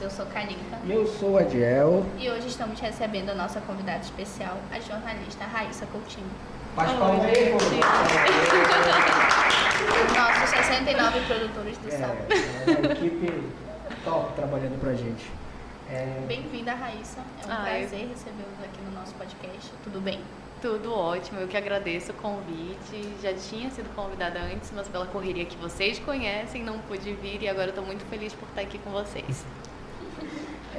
Eu sou Kalinka. E eu sou Adiel. E hoje estamos recebendo a nossa convidada especial, a jornalista Raíssa Coutinho. Palma aí, Nossos 69 produtores do é, Sal. É uma equipe top trabalhando pra gente. É, Bem-vinda, Raíssa. É um Ai. prazer recebê-los aqui no nosso podcast. Tudo bem? Tudo ótimo, eu que agradeço o convite. Já tinha sido convidada antes, mas pela correria que vocês conhecem, não pude vir e agora eu tô muito feliz por estar aqui com vocês.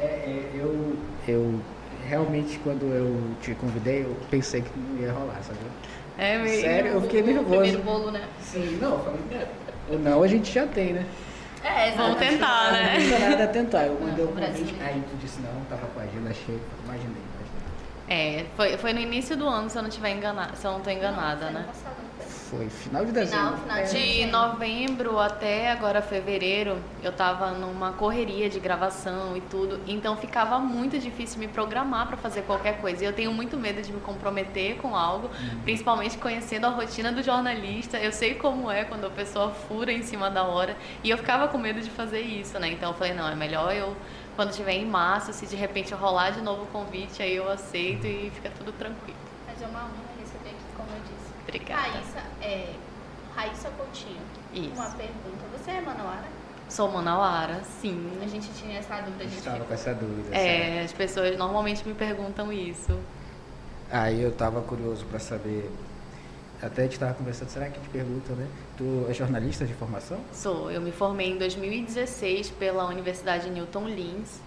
É, é, eu, eu realmente, quando eu te convidei, eu pensei que não ia rolar, sabe? É mesmo? Sério, eu fiquei nervoso. primeiro bolo, né? Sim, não, eu falei, é, o não a gente já tem, né? É, Vamos exatamente. tentar, né? Não custa nada tentar. Eu mandei o convite, aí tu disse não, tava com a agenda cheia, imaginei, imaginei. É, foi, foi no início do ano, se eu não tiver enganada, se eu não tô enganada, Não, né? ano passado, foi? Final de dezembro. final de É. De novembro até agora fevereiro, eu tava numa correria de gravação e tudo, então ficava muito difícil me programar para fazer qualquer coisa. E eu tenho muito medo de me comprometer com algo, principalmente conhecendo a rotina do jornalista. Eu sei como é quando a pessoa fura em cima da hora, e eu ficava com medo de fazer isso, né? Então eu falei, não, é melhor eu quando estiver em março, se de repente rolar de novo o convite, aí eu aceito e fica tudo tranquilo. É uma honra receber aqui, como eu disse. Obrigada. Raíssa, é, Raíssa Coutinho. Isso. Uma pergunta. Você é manauara? Sou manauara, sim. A gente tinha essa dúvida, a Eu gente estava com essa dúvida. sabe? É, as pessoas normalmente me perguntam isso. Aí eu tava curioso para saber. Até a gente tava conversando, será que te perguntam, né? Tu é jornalista de formação? Sou, eu me formei em 2016 pela Universidade Newton Lins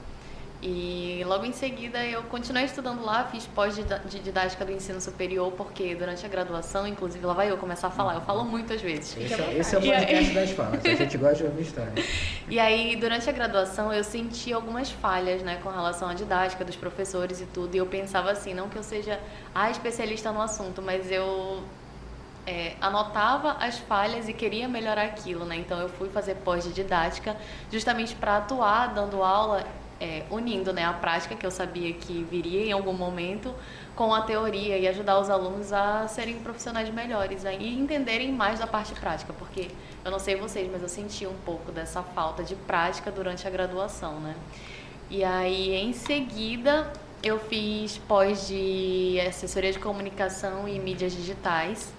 e logo em seguida eu continuei estudando lá, fiz pós de didática do ensino superior porque durante a graduação, inclusive lá vai eu começar a falar, eu falo muitas vezes. Esse, é- esse é o podcast das falas. A gente gosta de ouvir história. E aí, durante a graduação, eu senti algumas falhas, né, com relação à didática dos professores e tudo. E eu pensava assim, não que eu seja a especialista no assunto, mas eu é, anotava as falhas e queria melhorar aquilo, né? Então, eu fui fazer pós de didática justamente para atuar dando aula, é, unindo, né, a prática que eu sabia que viria em algum momento com a teoria e ajudar os alunos a serem profissionais melhores aí e entenderem mais da parte prática, porque eu não sei vocês, mas eu senti um pouco dessa falta de prática durante a graduação, né? E aí, em seguida, eu fiz pós de assessoria de comunicação e mídias digitais,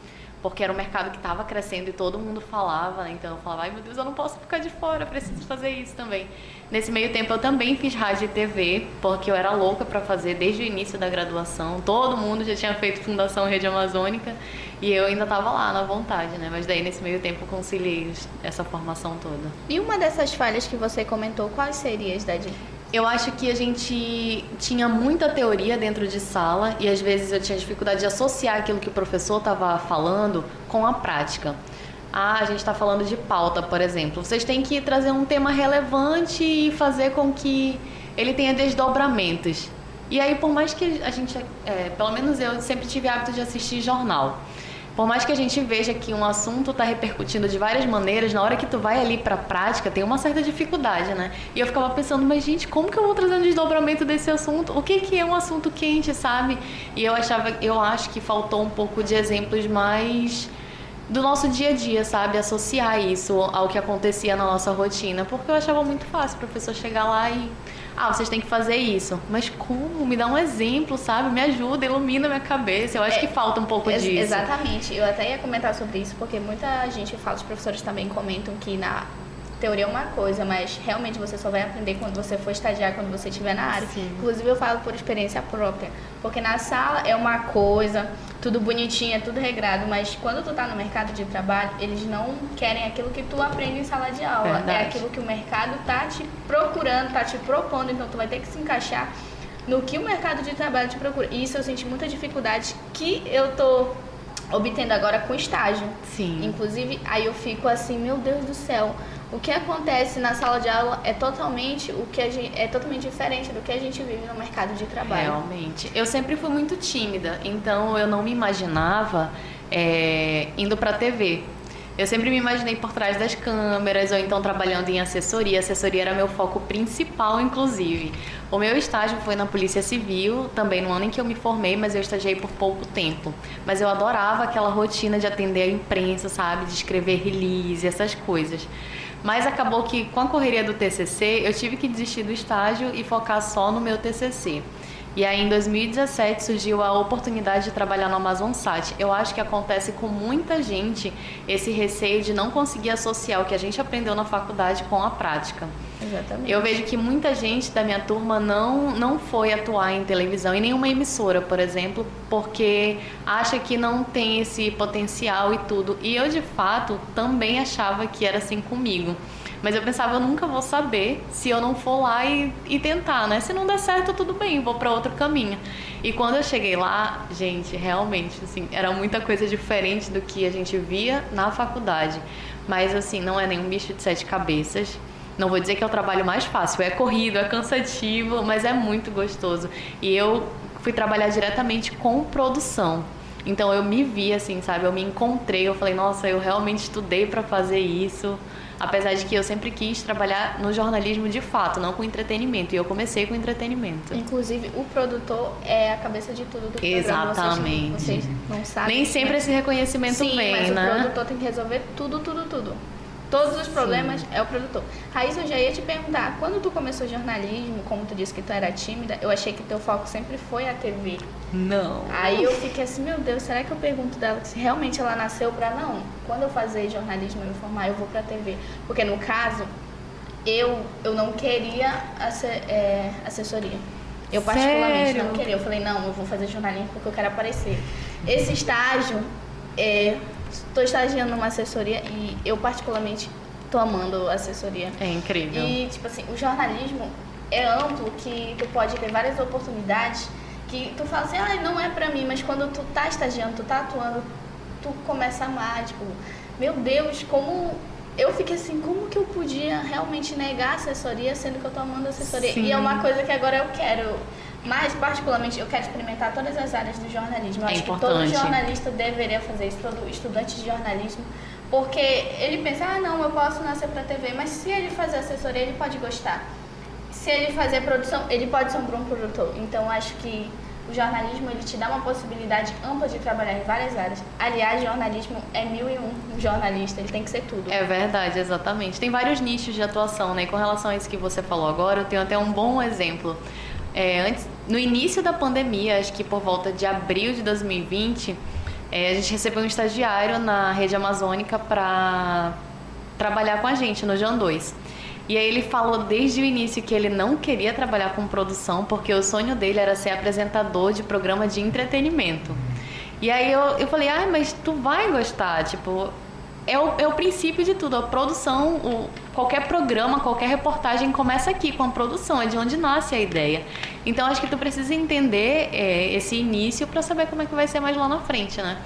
porque era um mercado que estava crescendo e todo mundo falava, né? Então eu falava, ai meu Deus, eu não posso ficar de fora, preciso fazer isso também. Nesse meio tempo eu também fiz rádio e TV, porque eu era louca para fazer desde o início da graduação. Todo mundo já tinha feito Fundação Rede Amazônica e eu ainda estava lá na vontade, né? Mas daí nesse meio tempo eu conciliei essa formação toda. E uma dessas falhas que você comentou, quais seriam, Dadi? Eu acho que a gente tinha muita teoria dentro de sala e às vezes eu tinha dificuldade de associar aquilo que o professor estava falando com a prática. Ah, a gente está falando de pauta, por exemplo. Vocês têm que trazer um tema relevante e fazer com que ele tenha desdobramentos. E aí, por mais que a gente, é, pelo menos eu sempre tive hábito de assistir jornal. Por mais que a gente veja que um assunto está repercutindo de várias maneiras, na hora que tu vai ali para a prática, tem uma certa dificuldade, né? E eu ficava pensando, mas gente, como que eu vou trazer um desdobramento desse assunto? O que que é um assunto quente, sabe? E eu achava, eu acho que faltou um pouco de exemplos mais do nosso dia a dia, sabe? Associar isso ao que acontecia na nossa rotina, porque eu achava muito fácil o professor chegar lá e ah, vocês têm que fazer isso. Mas como? Me dá um exemplo, sabe? Me ajuda, ilumina minha cabeça. Eu acho É, que falta um pouco Ex- disso. Exatamente. Eu até ia comentar sobre isso, porque muita gente fala, os professores também comentam que na teoria é uma coisa, mas realmente você só vai aprender quando você for estagiar, quando você estiver na área. Sim. Inclusive eu falo por experiência própria, porque na sala é uma coisa, tudo bonitinho, é tudo regrado, mas quando tu tá no mercado de trabalho, eles não querem aquilo que tu aprende em sala de aula. Verdade. É aquilo que o mercado tá te procurando, tá te propondo, então tu vai ter que se encaixar no que o mercado de trabalho te procura. E isso eu senti muita dificuldade que eu tô obtendo agora com estágio. Sim. Inclusive, aí eu fico assim, meu Deus do céu, o que acontece na sala de aula é totalmente o que gente, é totalmente diferente do que a gente vive no mercado de trabalho. Realmente. Eu sempre fui muito tímida, então eu não me imaginava é, indo para a TV. Eu sempre me imaginei por trás das câmeras ou então trabalhando em assessoria. Assessoria era meu foco principal, inclusive. O meu estágio foi na Polícia Civil, também no ano em que eu me formei, mas eu estagiei por pouco tempo. Mas eu adorava aquela rotina de atender a imprensa, sabe? De escrever release, essas coisas. Mas acabou que com a correria do TCC, eu tive que desistir do estágio e focar só no meu TCC. E aí em 2017 surgiu a oportunidade de trabalhar no Amazon Sat. Eu acho que acontece com muita gente esse receio de não conseguir associar o que a gente aprendeu na faculdade com a prática. Exatamente. Eu vejo que muita gente da minha turma não, não foi atuar em televisão, em nenhuma emissora, por exemplo, porque acha que não tem esse potencial e tudo. E eu, de fato, também achava que era assim comigo. Mas eu pensava, eu nunca vou saber se eu não for lá e, e tentar, né? Se não der certo, tudo bem, vou para outro caminho. E quando eu cheguei lá, gente, realmente, assim, era muita coisa diferente do que a gente via na faculdade. Mas, assim, não é nenhum bicho de sete cabeças. Não vou dizer que é o trabalho mais fácil, é corrido, é cansativo, mas é muito gostoso. E eu fui trabalhar diretamente com produção. Então eu me vi assim, sabe? Eu me encontrei, eu falei, nossa, eu realmente estudei para fazer isso. Apesar de que eu sempre quis trabalhar no jornalismo de fato, não com entretenimento. E eu comecei com entretenimento. Inclusive, o produtor é a cabeça de tudo do programa. Exatamente. Vocês, vocês não sabem. Nem sempre esse reconhecimento Sim, vem, mas né? o produtor tem que resolver tudo, tudo, tudo. Todos os problemas é o produtor. Raíssa, eu já ia te perguntar, quando tu começou jornalismo, como tu disse que tu era tímida, eu achei que teu foco sempre foi a TV. Não. Aí eu fiquei assim, meu Deus, será que eu pergunto dela se realmente ela nasceu pra não? Quando eu fazer jornalismo e me formar, eu vou pra TV. Porque no caso, eu, eu não queria é, assessoria. Eu particularmente Sério? não queria. Eu falei, não, eu vou fazer jornalismo porque eu quero aparecer. Esse estágio, estou estagiando numa assessoria e eu particularmente tô amando a assessoria. É incrível. E, tipo assim, o jornalismo é amplo, que tu pode ter várias oportunidades que tu fala assim, ah, não é pra mim, mas quando tu tá estagiando, tu tá atuando, tu começa a amar, tipo, meu Deus, como... Eu fiquei assim, como que eu podia realmente negar a assessoria, sendo que eu tô amando a assessoria? Sim. E é uma coisa que agora eu quero, mas particularmente eu quero experimentar todas as áreas do jornalismo. Eu É acho que todo importante. jornalista deveria fazer isso, todo estudante de jornalismo, porque ele pensa, ah, não, eu posso nascer pra TV, mas se ele fazer assessoria, ele pode gostar. Se ele fazer produção, ele pode ser um bom produtor. Então, acho que o jornalismo, ele te dá uma possibilidade ampla de trabalhar em várias áreas. Aliás, jornalismo é mil e um um jornalista, ele tem que ser tudo. É verdade, exatamente. Tem vários nichos de atuação, né? E com relação a isso que você falou agora, eu tenho até um bom exemplo. É, antes, no início da pandemia, acho que por volta de abril de 2020, é, a gente recebeu um estagiário na rede amazônica para trabalhar com a gente no Jan 2. E aí ele falou desde o início que ele não queria trabalhar com produção, porque o sonho dele era ser apresentador de programa de entretenimento. E aí eu, eu falei, ah, mas tu vai gostar, tipo, é o, é o princípio de tudo. A produção, o, qualquer programa, qualquer reportagem começa aqui com a produção, é de onde nasce a ideia. Então acho que tu precisa entender é, esse início para saber como é que vai ser mais lá na frente, né?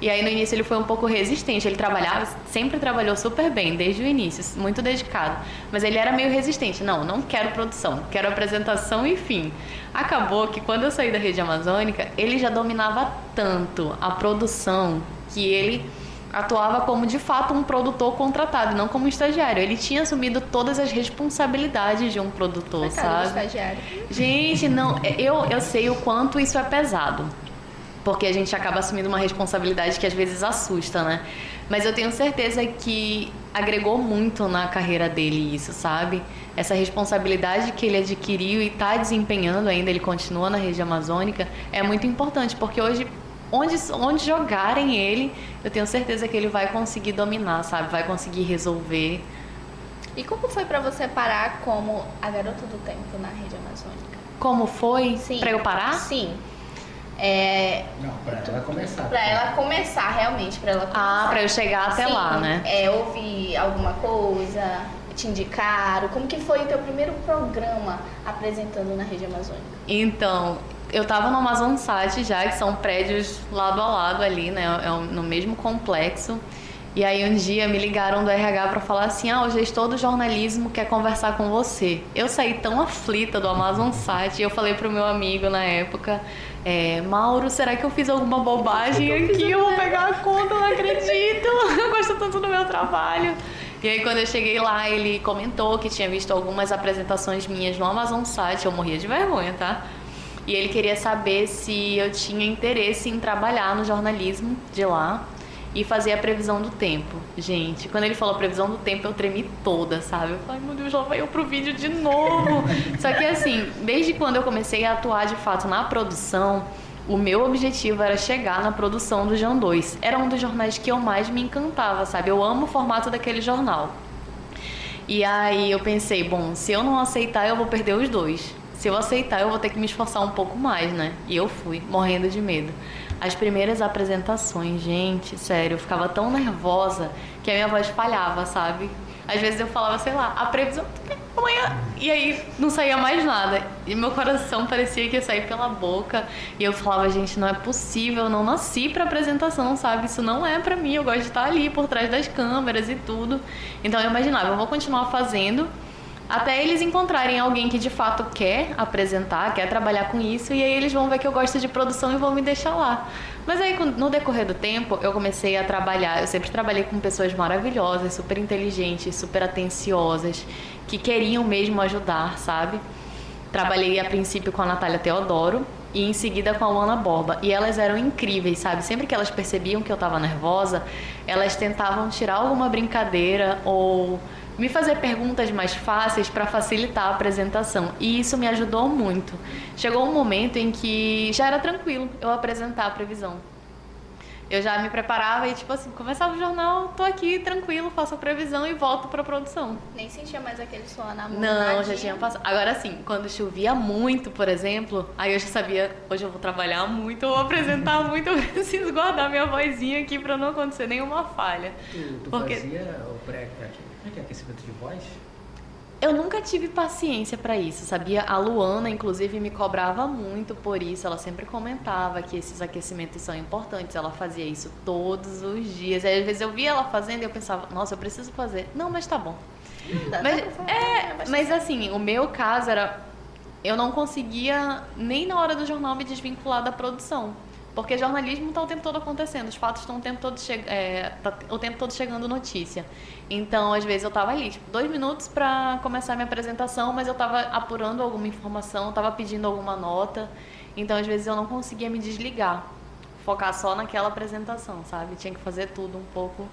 E aí no início ele foi um pouco resistente, ele trabalhava, sempre trabalhou super bem desde o início, muito dedicado. Mas ele era meio resistente, não, não quero produção, quero apresentação e fim. Acabou que quando eu saí da rede amazônica, ele já dominava tanto a produção que ele atuava como de fato um produtor contratado, não como um estagiário. Ele tinha assumido todas as responsabilidades de um produtor, do sabe? estagiário. Gente, não, eu, eu sei o quanto isso é pesado. Porque a gente acaba assumindo uma responsabilidade que às vezes assusta, né? Mas eu tenho certeza que agregou muito na carreira dele isso, sabe? Essa responsabilidade que ele adquiriu e está desempenhando ainda, ele continua na região amazônica, é muito importante, porque hoje, onde, onde jogarem ele, eu tenho certeza que ele vai conseguir dominar, sabe? Vai conseguir resolver. E como foi pra você parar como a garota do tempo na rede amazônica? Como foi? Sim. Pra eu parar? Sim. É, Não, pra ela começar. pra ela começar, realmente, pra ela começar. Ah, pra eu chegar até Sim, lá, né? É, ouvir alguma coisa, te indicaram. Como que foi o teu primeiro programa apresentando na rede amazônica? Então, eu tava no Amazon Sat já, que são prédios lado a lado ali, né? É no mesmo complexo. E aí um dia me ligaram do RH pra falar assim: "Ah, o gestor do jornalismo quer conversar com você". Eu saí tão aflita do Amazon Sat, e eu falei pro meu amigo na época: é, Mauro, será que eu fiz alguma bobagem aqui? Eu vou pegar a conta, eu não acredito. Eu gosto tanto do meu trabalho. E aí quando eu cheguei lá, ele comentou que tinha visto algumas apresentações minhas no Amazon Site, eu morria de vergonha, tá? E ele queria saber se eu tinha interesse em trabalhar no jornalismo de lá. e fazer a previsão do tempo. Gente, quando ele falou previsão do tempo, eu tremi toda, sabe? Eu falei, meu Deus, lá vai eu pro vídeo de novo. Só que assim, desde quando eu comecei a atuar de fato na produção, o meu objetivo era chegar na produção do João 2. Era um dos jornais que eu mais me encantava, sabe? Eu amo o formato daquele jornal. E aí eu pensei, bom, se eu não aceitar, eu vou perder os dois. Se eu aceitar, eu vou ter que me esforçar um pouco mais, né? E eu fui, morrendo de medo. As primeiras apresentações, gente, sério, eu ficava tão nervosa que a minha voz falhava, sabe? Às vezes eu falava, sei lá, a previsão amanhã. E aí não saía mais nada. E meu coração parecia que ia sair pela boca. E eu falava, gente, não é possível, eu não nasci pra apresentação, sabe? Isso não é pra mim. Eu gosto de estar ali por trás das câmeras e tudo. Então eu imaginava, eu vou continuar fazendo até eles encontrarem alguém que de fato quer apresentar, quer trabalhar com isso, e aí eles vão ver que eu gosto de produção e vão me deixar lá. Mas aí, no decorrer do tempo, eu comecei a trabalhar. Eu sempre trabalhei com pessoas maravilhosas, super inteligentes, super atenciosas, que queriam mesmo ajudar, sabe? Trabalhei a princípio com a Natália Teodoro e em seguida com a Luana Borba. E elas eram incríveis, sabe? Sempre que elas percebiam que eu estava nervosa, elas tentavam tirar alguma brincadeira ou me fazer perguntas mais fáceis para facilitar a apresentação. E isso me ajudou muito. Chegou um momento em que já era tranquilo eu apresentar a previsão. Eu já me preparava e, tipo assim, começava o jornal, tô aqui tranquilo, faço a previsão e volto pra produção. Nem sentia mais aquele suor na mão. Não, já tinha passado. Agora sim, quando chovia muito, por exemplo, aí eu já sabia, hoje eu vou trabalhar muito, eu vou apresentar muito, eu preciso guardar minha vozinha aqui pra não acontecer nenhuma falha. Tu, tu Porque- fazia o pré como é que é aquecimento de voz? Eu nunca tive paciência pra isso, sabia? A Luana, inclusive, me cobrava muito por isso. Ela sempre comentava que esses aquecimentos são importantes. Ela fazia isso todos os dias. Aí, às vezes eu via ela fazendo e eu pensava, nossa, eu preciso fazer. Não, mas tá bom. Dá, Mas, dá pra falar, é, mas- mas assim, o meu caso era. Eu não conseguia, nem na hora do jornal, me desvincular da produção. Porque jornalismo está o tempo todo acontecendo, os fatos estão o tempo todo, é, tá o tempo todo chegando notícia. Então, às vezes eu estava ali, tipo, dois minutos para começar a minha apresentação, mas eu estava apurando alguma informação, estava pedindo alguma nota. Então, às vezes eu não conseguia me desligar, focar só naquela apresentação, sabe? Tinha que fazer tudo um pouco.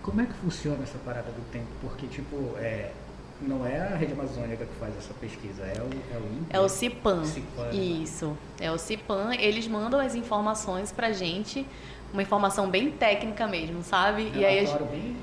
Como é que funciona essa parada do tempo? Porque, tipo, é, não é a Rede Amazônica que faz essa pesquisa, é o, é o INPE. É o CIPAM. CIPAM. Isso. É o CIPAM. Eles mandam as informações pra gente, uma informação bem técnica mesmo, sabe? E aí, bem...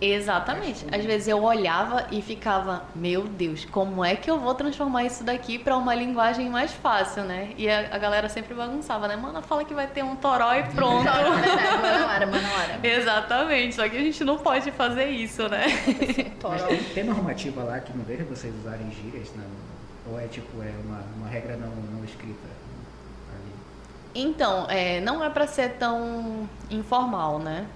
exatamente. Às vezes eu olhava e ficava, meu Deus, como é que eu vou transformar isso daqui pra uma linguagem mais fácil, né? E a, a galera sempre bagunçava, né? Mano, fala que vai ter um toró e pronto. Verdade, mano, hora, mano, hora. Exatamente, só que a gente não pode fazer isso, né? Mas tem, tem normativa lá que não deixa vocês usarem gírias, né? ou é tipo, é uma, uma regra não, não escrita ali? Então, é, não é para ser tão informal, né?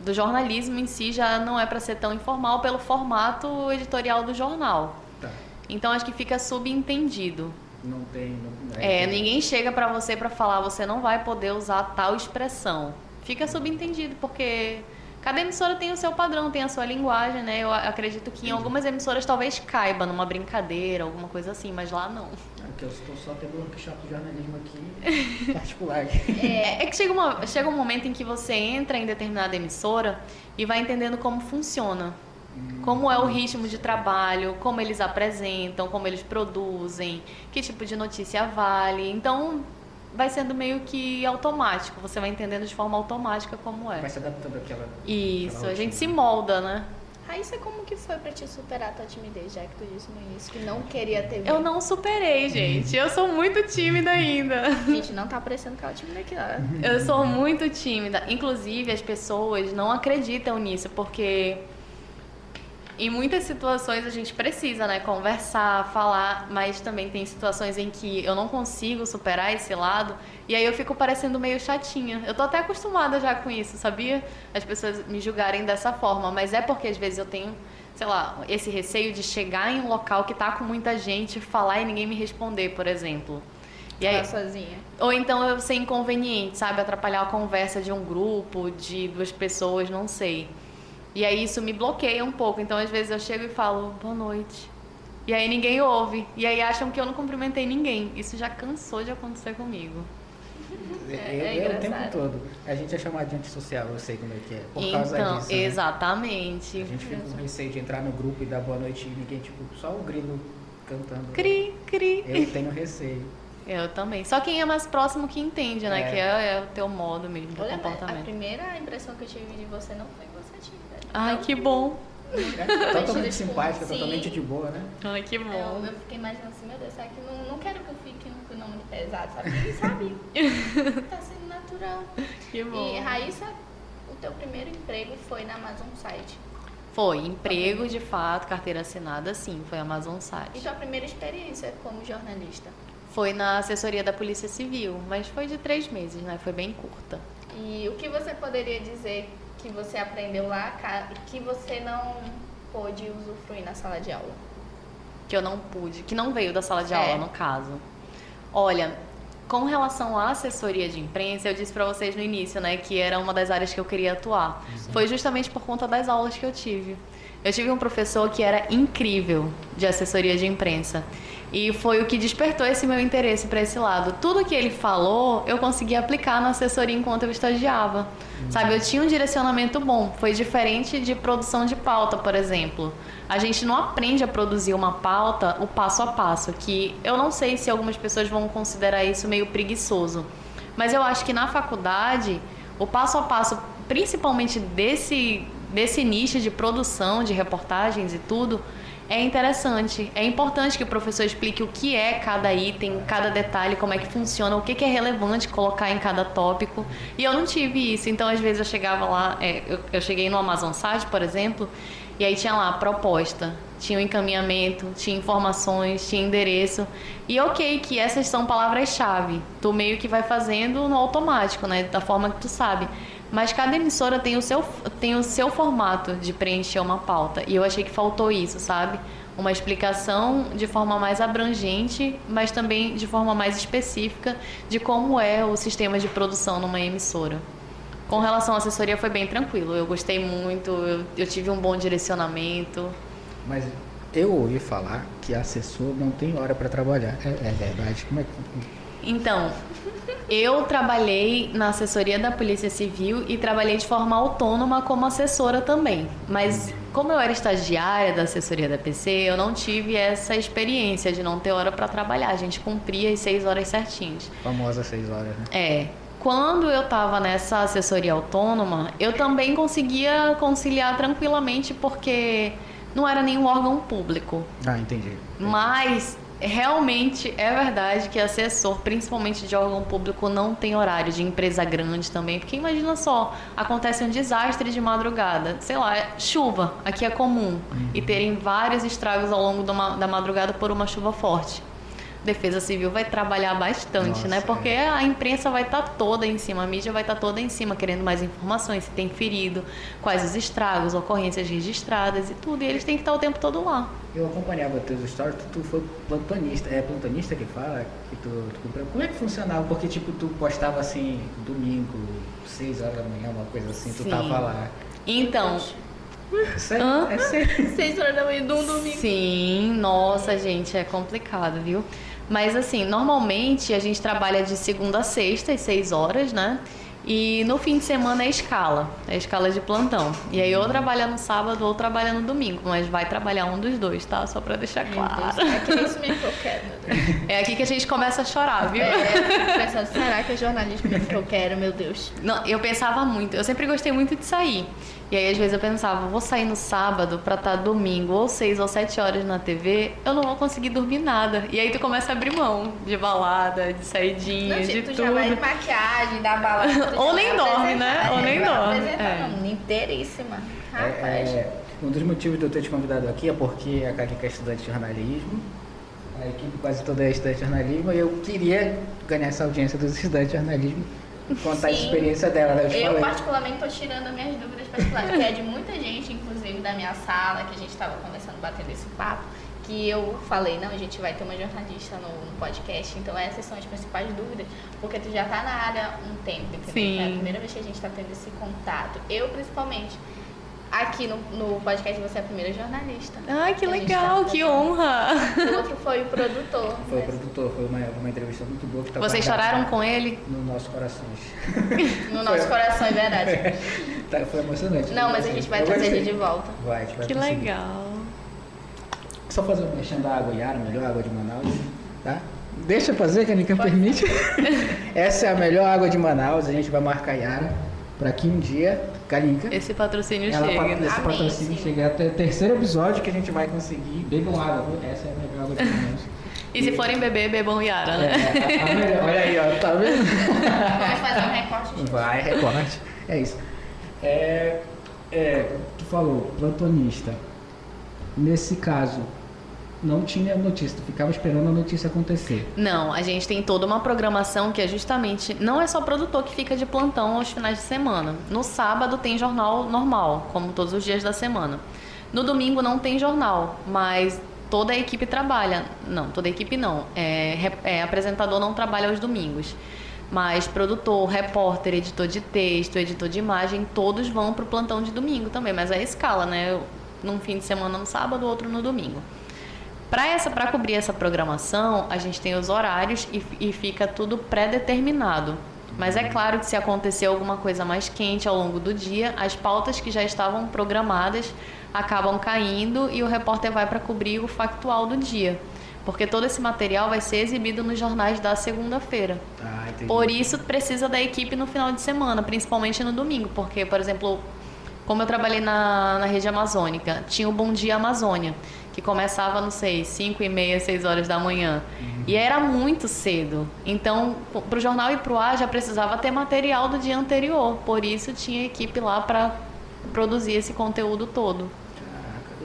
Do jornalismo em si já não é para ser tão informal pelo formato editorial do jornal. Tá. Então acho que fica subentendido. Não tem... Não, É, ninguém chega para você para falar você não vai poder usar tal expressão. Fica subentendido porque cada emissora tem o seu padrão, tem a sua linguagem, né? Eu acredito que em algumas emissoras talvez caiba numa brincadeira, alguma coisa assim, mas lá não. Ah, que eu estou só tendo um workshop de jornalismo aqui particular. É, é que chega, uma, chega um momento em que você entra em determinada emissora e vai entendendo como funciona. Como é o ritmo de trabalho, como eles apresentam, como eles produzem, que tipo de notícia vale. Então, vai sendo meio que automático. Você vai entendendo de forma automática como é. Vai se adaptando àquela... Isso, àquela a gente se molda, né? Raíssa, como que foi pra te superar a tua timidez, já que tu disse no início que não queria ter Eu não superei, gente. Eu sou muito tímida ainda. Gente, não tá parecendo aquela tímida aqui, ó. Eu sou muito tímida. Inclusive, as pessoas não acreditam nisso, porque em muitas situações a gente precisa, né, conversar, falar, mas também tem situações em que eu não consigo superar esse lado e aí eu fico parecendo meio chatinha. Eu tô até acostumada já com isso, sabia? As pessoas me julgarem dessa forma, mas é porque às vezes eu tenho, sei lá, esse receio de chegar em um local que tá com muita gente, falar e ninguém me responder, por exemplo. E aí, Tá sozinha. ou então eu ser inconveniente, sabe? Atrapalhar a conversa de um grupo, de duas pessoas, não sei. E aí isso me bloqueia um pouco. Então às vezes eu chego e falo, boa noite. E aí ninguém ouve. E aí acham que eu não cumprimentei ninguém. Isso já cansou de acontecer comigo. É, eu, é eu o tempo todo. A gente é chamado de antissocial, eu sei como é que é. Por causa Então, disso. né? exatamente. A gente fica com receio de entrar no grupo e dar boa noite e ninguém, tipo, só o grilo cantando. Cri, cri. Eu tenho receio. Eu também. Só quem é mais próximo que entende, né? É. Que é, é o teu modo mesmo de Olha, mas a comportamento. primeira impressão que eu tive de você não foi. Ai, que bom. É, totalmente simpática, sim. totalmente de boa, né? Ai, que Eu, bom. eu fiquei imaginando assim, meu Deus, será que não, não quero que eu fique com o nome pesado, sabe? E sabe? tá sendo natural. Que bom. E Raíssa, o teu primeiro emprego foi na Amazon Site. Foi, emprego de fato, carteira assinada, sim, foi Amazon E Site. tua primeira experiência como jornalista? Foi na assessoria da Polícia Civil, mas foi de três meses, né? Foi bem curta. E o que você poderia dizer que você aprendeu lá que você não pôde usufruir na sala de aula? que eu não pude, que não veio da sala de É. aula, no caso. Olha, com relação à assessoria de imprensa, eu disse pra vocês no início, né, que era uma das áreas que eu queria atuar. Foi justamente por conta das aulas que eu tive. Eu tive um professor que era incrível de assessoria de imprensa. E foi o que despertou esse meu interesse para esse lado. Tudo que ele falou, eu conseguia aplicar na assessoria enquanto eu estagiava. Sabe, eu tinha um direcionamento bom. Foi diferente de produção de pauta, por exemplo. A gente não aprende a produzir uma pauta o passo a passo, que eu não sei se algumas pessoas vão considerar isso meio preguiçoso. Mas eu acho que na faculdade, o passo a passo, principalmente desse, desse nicho de produção, de reportagens e tudo, é interessante. É importante que o professor explique o que é cada item, cada detalhe, como é que funciona, o que é relevante colocar em cada tópico. E eu não tive isso. Então, às vezes, eu chegava lá, é, eu, eu cheguei no Amazon Site, por exemplo, e aí tinha lá proposta, tinha o encaminhamento, tinha informações, tinha endereço. E ok, que essas são palavras-chave. Tu meio que vai fazendo no automático, né? Da forma que tu sabe. Mas cada emissora tem o seu, tem o seu formato de preencher uma pauta. E eu achei que faltou isso, sabe? Uma explicação de forma mais abrangente, mas também de forma mais específica de como é o sistema de produção numa emissora. Com relação à assessoria, foi bem tranquilo. Eu gostei muito, eu, eu tive um bom direcionamento. Mas eu ouvi falar que assessor não tem hora para trabalhar. É, é verdade? Como é que. Então, eu trabalhei na assessoria da Polícia Civil e trabalhei de forma autônoma como assessora também. Mas como eu era estagiária da assessoria da PC, eu não tive essa experiência de não ter hora para trabalhar. A gente cumpria as seis horas certinhas. Famosa seis horas, né? É. Quando eu estava nessa assessoria autônoma, eu também conseguia conciliar tranquilamente porque não era nenhum órgão público. Ah, entendi. Mas realmente é verdade que assessor, principalmente de órgão público, não tem horário de empresa grande também. Porque imagina só, acontece um desastre de madrugada, sei lá, chuva, aqui é comum, e terem vários estragos ao longo da madrugada por uma chuva forte. Defesa Civil vai trabalhar bastante, Nossa, né? Porque é. a imprensa vai estar toda em cima, a mídia vai estar toda em cima, querendo mais informações, se tem ferido, quais os estragos, ocorrências registradas e tudo. E eles têm que estar o tempo todo lá. Eu acompanhava teus stories, tu, tu foi plantonista. É plantonista que fala? Que tu, tu comprou. Como é que funcionava? Porque, tipo, tu postava assim, domingo, seis horas da manhã, uma coisa assim, tu Sim. tava lá. Então, É sério? Hã? É sério. Seis horas da manhã de um domingo. Sim, nossa, gente, é complicado, viu? Mas assim, normalmente a gente trabalha de segunda a sexta, às seis horas, né? E no fim de semana é escala, é escala de plantão. E aí ou trabalha no sábado ou trabalha no domingo, mas vai trabalhar um dos dois, tá? Só pra deixar claro. Deus, é que é isso mesmo que eu quero, meu Deus. É aqui que a gente começa a chorar, viu? É, pensando, será que é jornalismo mesmo que eu quero, meu Deus? Não, eu pensava muito, eu sempre gostei muito de sair. E aí às vezes eu pensava, vou sair no sábado pra estar domingo ou seis ou sete horas na TV, eu não vou conseguir dormir nada. E aí tu começa a abrir mão de balada, de saidinha, Não, de tipo, tu tudo. já vai de maquiagem, da balada. Ou nem dorme, né? apresentar, Ou é, nem dorme, apresentar, é. inteiríssima. É, Rapaz. é, um dos motivos de eu ter te convidado aqui é porque a Carica é estudante de jornalismo, a equipe quase toda é estudante de jornalismo, e eu queria ganhar essa audiência dos estudantes de jornalismo, contar a Sim. experiência dela, né? Eu te Eu, falei. particularmente, estou tirando as minhas dúvidas particulares, que é de muita gente, inclusive da minha sala, que a gente estava conversando, batendo esse papo, que eu falei, não, a gente vai ter uma jornalista no, no podcast, então essas são as principais dúvidas, porque tu já tá na área há um tempo, entendeu? Sim. É a primeira vez que a gente está tendo esse contato. Eu, principalmente, aqui no, no podcast você é a primeira jornalista. Ai, que legal, tá que honra! O outro foi o produtor. Foi o produtor, foi uma, uma entrevista muito boa que tá Vocês choraram com ele? Nos nossos corações. No nosso coração, é verdade. Tá, foi emocionante. Não, mas a gente vai Eu trazer ele de volta. Vai, a gente vai Que conseguir. legal. Só fazer um mexendo da água Yara, melhor água de Manaus, tá? Deixa eu fazer, que a Nica permite. Essa é a melhor água de Manaus, a gente vai marcar Yara para que um dia, Esse patrocínio ela chega. pa- esse Amém, patrocínio sim. chegar até o terceiro episódio que a gente vai conseguir. Bebam água, viu? essa é a melhor Manaus. E se forem beber, bebam Yara, É, né? a- a melhor- olha aí, ó, tá vendo? Vamos fazer um recorte. Vai, recorte. É isso. É, é, tu falou, plantonista. Nesse caso, não tinha notícia, tu ficava esperando a notícia acontecer. Não, a gente tem toda uma programação que é justamente. Não é só produtor que fica de plantão aos finais de semana. No sábado tem jornal normal, como todos os dias da semana. No domingo não tem jornal, mas toda a equipe trabalha. Não, toda a equipe não. É, é, apresentador não trabalha aos domingos. Mas produtor, repórter, editor de texto, editor de imagem, todos vão pro plantão de domingo também. Mas é escala, né? Num fim de semana no sábado, outro no domingo. Para essa, para cobrir essa programação, a gente tem os horários e, e fica tudo pré-determinado. Mas é claro que se acontecer alguma coisa mais quente ao longo do dia, as pautas que já estavam programadas acabam caindo e o repórter vai para cobrir o factual do dia, porque todo esse material vai ser exibido nos jornais da segunda-feira. Ah. Por isso precisa da equipe no final de semana, principalmente no domingo, porque, por exemplo, como eu trabalhei na, na rede amazônica, tinha o Bom Dia Amazônia, que começava, não sei, 5 e meia, 6 horas da manhã. E era muito cedo. Então, para o jornal ir pro ar, já precisava ter material do dia anterior. Por isso tinha equipe lá para produzir esse conteúdo todo.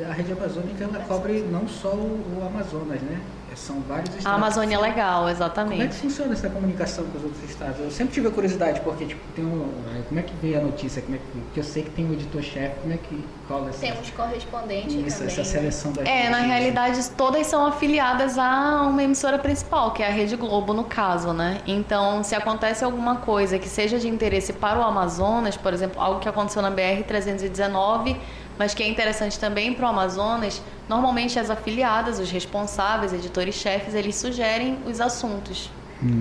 A rede amazônica ela cobre não só o, o Amazonas, né? São vários estados. A Amazônia é legal, Como é que exatamente. funciona essa comunicação com os outros estados? Eu sempre tive a curiosidade, porque tipo, tem um, é, como é que vê a notícia? Como é que, porque eu sei que tem o editor-chefe, como é que rola essa, Temos correspondente isso, também. essa seleção das É, na realidade, todas são afiliadas a uma emissora principal, que é a Rede Globo, no caso, né? Então, se acontece alguma coisa que seja de interesse para o Amazonas, por exemplo, algo que aconteceu na BR-319, mas que é interessante também para o Amazonas, normalmente as afiliadas, os responsáveis, editores-chefes, eles sugerem os assuntos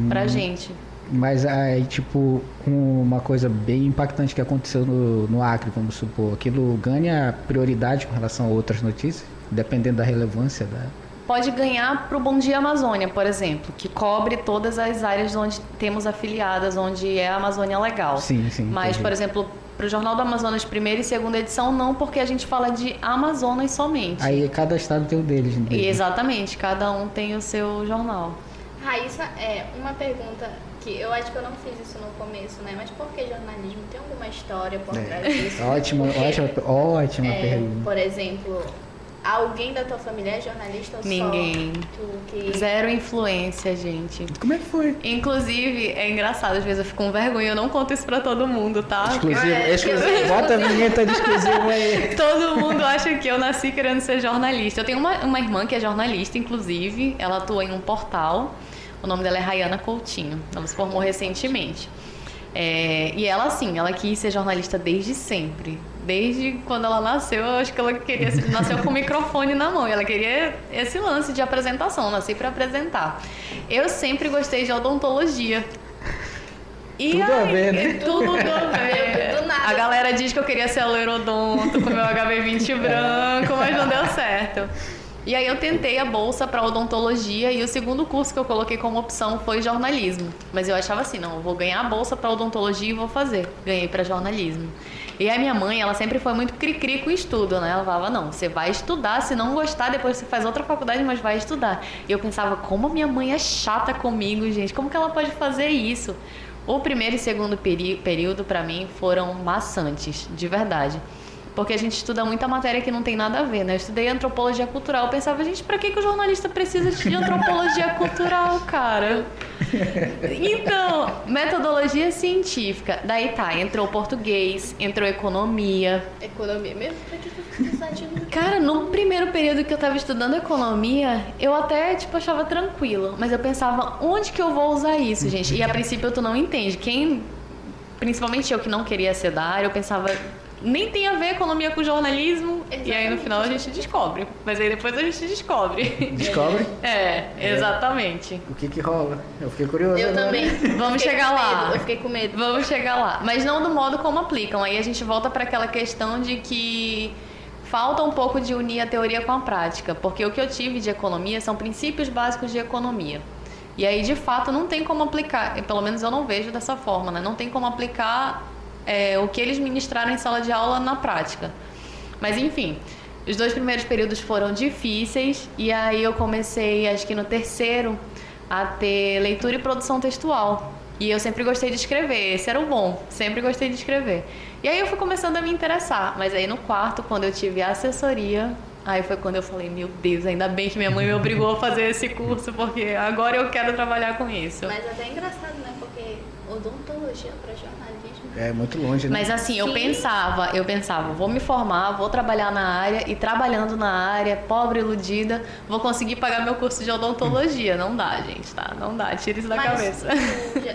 pra gente. Mas aí, tipo, uma coisa bem impactante que aconteceu no, no Acre, vamos supor, aquilo ganha prioridade com relação a outras notícias, dependendo da relevância da. Pode ganhar para o Bom Dia Amazônia, por exemplo, que cobre todas as áreas onde temos afiliadas, onde é a Amazônia Legal. Sim, sim. Mas, entendi. por exemplo, para o Jornal do Amazonas, primeira e segunda edição, não, porque a gente fala de Amazonas somente. Aí cada estado tem o deles, né? E exatamente, cada um tem o seu jornal. Raíssa, é uma pergunta que eu acho que eu não fiz isso no começo, né? Mas por que jornalismo? Tem alguma história por trás disso? É. Ótima, Porque, ótima, ótima é, pergunta. Por exemplo, alguém da tua família é jornalista ou Ninguém. que... Zero influência, gente. Como é que foi? Inclusive, é engraçado, às vezes eu fico com vergonha, eu não conto isso pra todo mundo, tá? Exclusivo, É, exclusivo. Bota a vinheta de exclusivo aí. Todo mundo acha que eu nasci querendo ser jornalista. Eu tenho uma, uma irmã que é jornalista, inclusive. Ela atua em um portal. O nome dela é Rayana Coutinho. Ela se formou recentemente. É, e ela, assim, ela quis ser jornalista desde sempre. Desde quando ela nasceu, eu acho que ela queria ser, nasceu com o microfone na mão. Ela queria esse lance de apresentação, nasci para apresentar. Eu sempre gostei de odontologia. E Tudo a ver, né? Tudo a ver. Do nada. A galera diz que eu queria ser loirodonto com meu HB20 branco, mas não deu certo. E aí eu tentei a bolsa para odontologia e o segundo curso que eu coloquei como opção foi jornalismo. Mas eu achava assim, não, vou ganhar a bolsa para odontologia e vou fazer. Ganhei para jornalismo. E a minha mãe, ela sempre foi muito cri-cri com estudo, né? Ela falava, não, você vai estudar, se não gostar, depois você faz outra faculdade, mas vai estudar. E eu pensava, como a minha mãe é chata comigo, gente, como que ela pode fazer isso? O primeiro e segundo período, para mim, foram maçantes, de verdade. Porque a gente estuda muita matéria que não tem nada a ver, né? Eu estudei antropologia cultural. Eu pensava, gente, pra que, que o jornalista precisa de antropologia cultural, cara? Então, metodologia científica. Daí tá, entrou português, entrou economia. Economia mesmo? Pra que Cara, no primeiro período que eu tava estudando economia, eu até, tipo, achava tranquilo. Mas eu pensava, onde que eu vou usar isso, gente? E a princípio tu não entende. Quem, principalmente eu que não queria ser da área, eu pensava, nem tem a ver economia com jornalismo. E aí no Exatamente. final a gente descobre. Mas aí depois a gente descobre. Descobre É, exatamente. o que que rola. Eu fiquei curioso. Eu agora. também. Vamos Fiquei chegar lá. medo, Eu fiquei com medo. Vamos chegar lá. Mas não do modo como aplicam. Aí a gente volta para aquela questão de que falta um pouco de unir a teoria com a prática. Porque o que eu tive de economia são princípios básicos de economia. E aí, de fato, não tem como aplicar. e Pelo menos eu não vejo dessa forma, né? Não tem como aplicar é, o que eles ministraram em sala de aula na prática. Mas enfim, os dois primeiros períodos foram difíceis e aí eu comecei, acho que no terceiro, a ter leitura e produção textual. E eu sempre gostei de escrever, esse era o bom, sempre gostei de escrever. E aí eu fui começando a me interessar, mas aí no quarto, quando eu tive assessoria, aí foi quando eu falei, meu Deus, ainda bem que minha mãe me obrigou a fazer esse curso, porque agora eu quero trabalhar com isso. Mas até é engraçado, né? Porque odontologia para jornalismo. É muito longe, né? Mas assim, eu Sim. pensava, eu pensava, vou me formar, vou trabalhar na área e trabalhando na área, pobre iludida, vou conseguir pagar meu curso de odontologia. Não dá, gente, tá? Não dá, tira isso da Mas cabeça. Tu, já-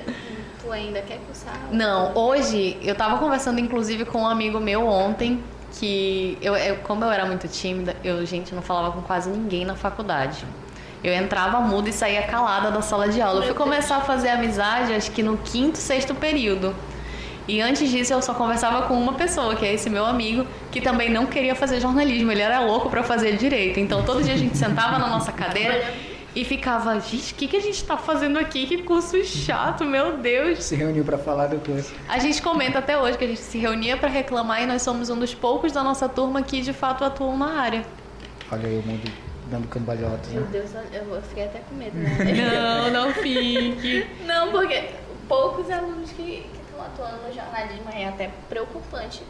tu ainda quer cursar? Não, hoje eu tava conversando inclusive com um amigo meu ontem que eu, eu- como eu era muito tímida, eu gente eu não falava com quase ninguém na faculdade. Eu entrava muda e saía calada da sala de aula. Eu fui começar a fazer amizade acho que no quinto, sexto período. E antes disso eu só conversava com uma pessoa, que é esse meu amigo, que também não queria fazer jornalismo, ele era louco pra fazer direito. Então todo dia a gente sentava na nossa cadeira e ficava, gente, o que, que a gente tá fazendo aqui? Que curso chato, meu Deus. Se reuniu pra falar do curso. A gente comenta até hoje que a gente se reunia para reclamar e nós somos um dos poucos da nossa turma que de fato atuam na área. Olha aí o mundo dando cambalhotas, Meu né? Deus, eu fiquei até com medo, né? Não, não fique. Não, porque poucos alunos que atuando no jornalismo é até preocupante.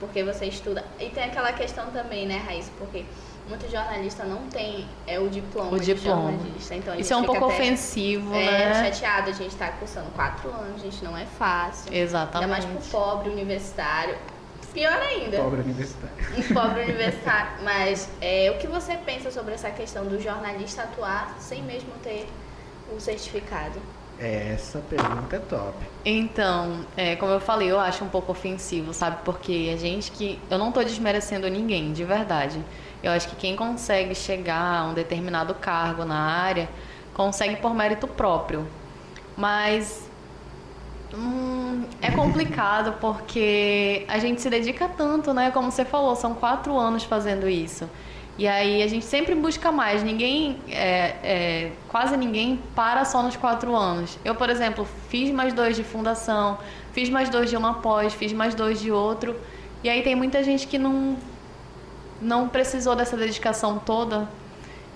Porque você estuda. E tem aquela questão também, né, Raíssa? Porque muito jornalista não tem é, o diploma O de diploma. jornalista. Então, Isso é um pouco até, ofensivo, É, né? chateado. A gente tá cursando quatro anos, gente, não é fácil. Exatamente. Ainda mais pro pobre universitário. Pior ainda. Pobre universitário. Pobre universitário. Mas é, o que você pensa sobre essa questão do jornalista atuar sem mesmo ter o certificado? Essa pergunta é top. Então, é, como eu falei, eu acho um pouco ofensivo, sabe? Porque a gente que. Eu não tô desmerecendo ninguém, de verdade. Eu acho que quem consegue chegar a um determinado cargo na área consegue por mérito próprio. Mas hum, é complicado porque a gente se dedica tanto, né? Como você falou, são quatro anos fazendo isso. E aí a gente sempre busca mais. Ninguém, é, é, quase ninguém para só nos quatro anos. Eu, por exemplo, fiz mais dois de fundação, fiz mais dois de uma pós, fiz mais dois de outro. E aí tem muita gente que não, não precisou dessa dedicação toda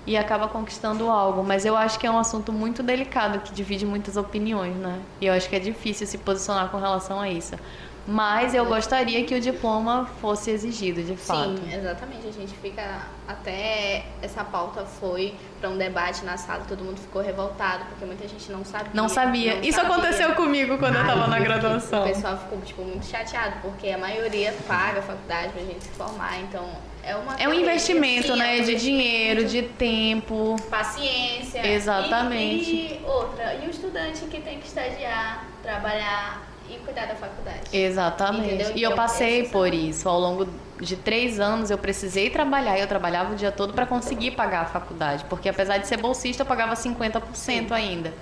e acaba conquistando algo. Mas eu acho que é um assunto muito delicado que divide muitas opiniões, né? E eu acho que é difícil se posicionar com relação a isso. Mas eu gostaria que o diploma fosse exigido, de fato. Sim, exatamente. A gente fica. Até essa pauta foi para um debate na sala, todo mundo ficou revoltado, porque muita gente não sabia. Não sabia. não Isso sabia. aconteceu comigo quando eu tava na graduação. O pessoal ficou tipo, muito chateado, porque a maioria paga a faculdade pra gente se formar, então é uma É um investimento, sim, né? é um De investimento, dinheiro, de tempo. paciência. Exatamente. E, e outra, e o estudante que tem que estagiar, trabalhar e cuidar da faculdade. Exatamente. Entendeu? E eu passei por isso. Ao longo de três anos, eu precisei trabalhar. E eu trabalhava o dia todo para conseguir pagar a faculdade. Porque apesar de ser bolsista, eu pagava 50% ainda.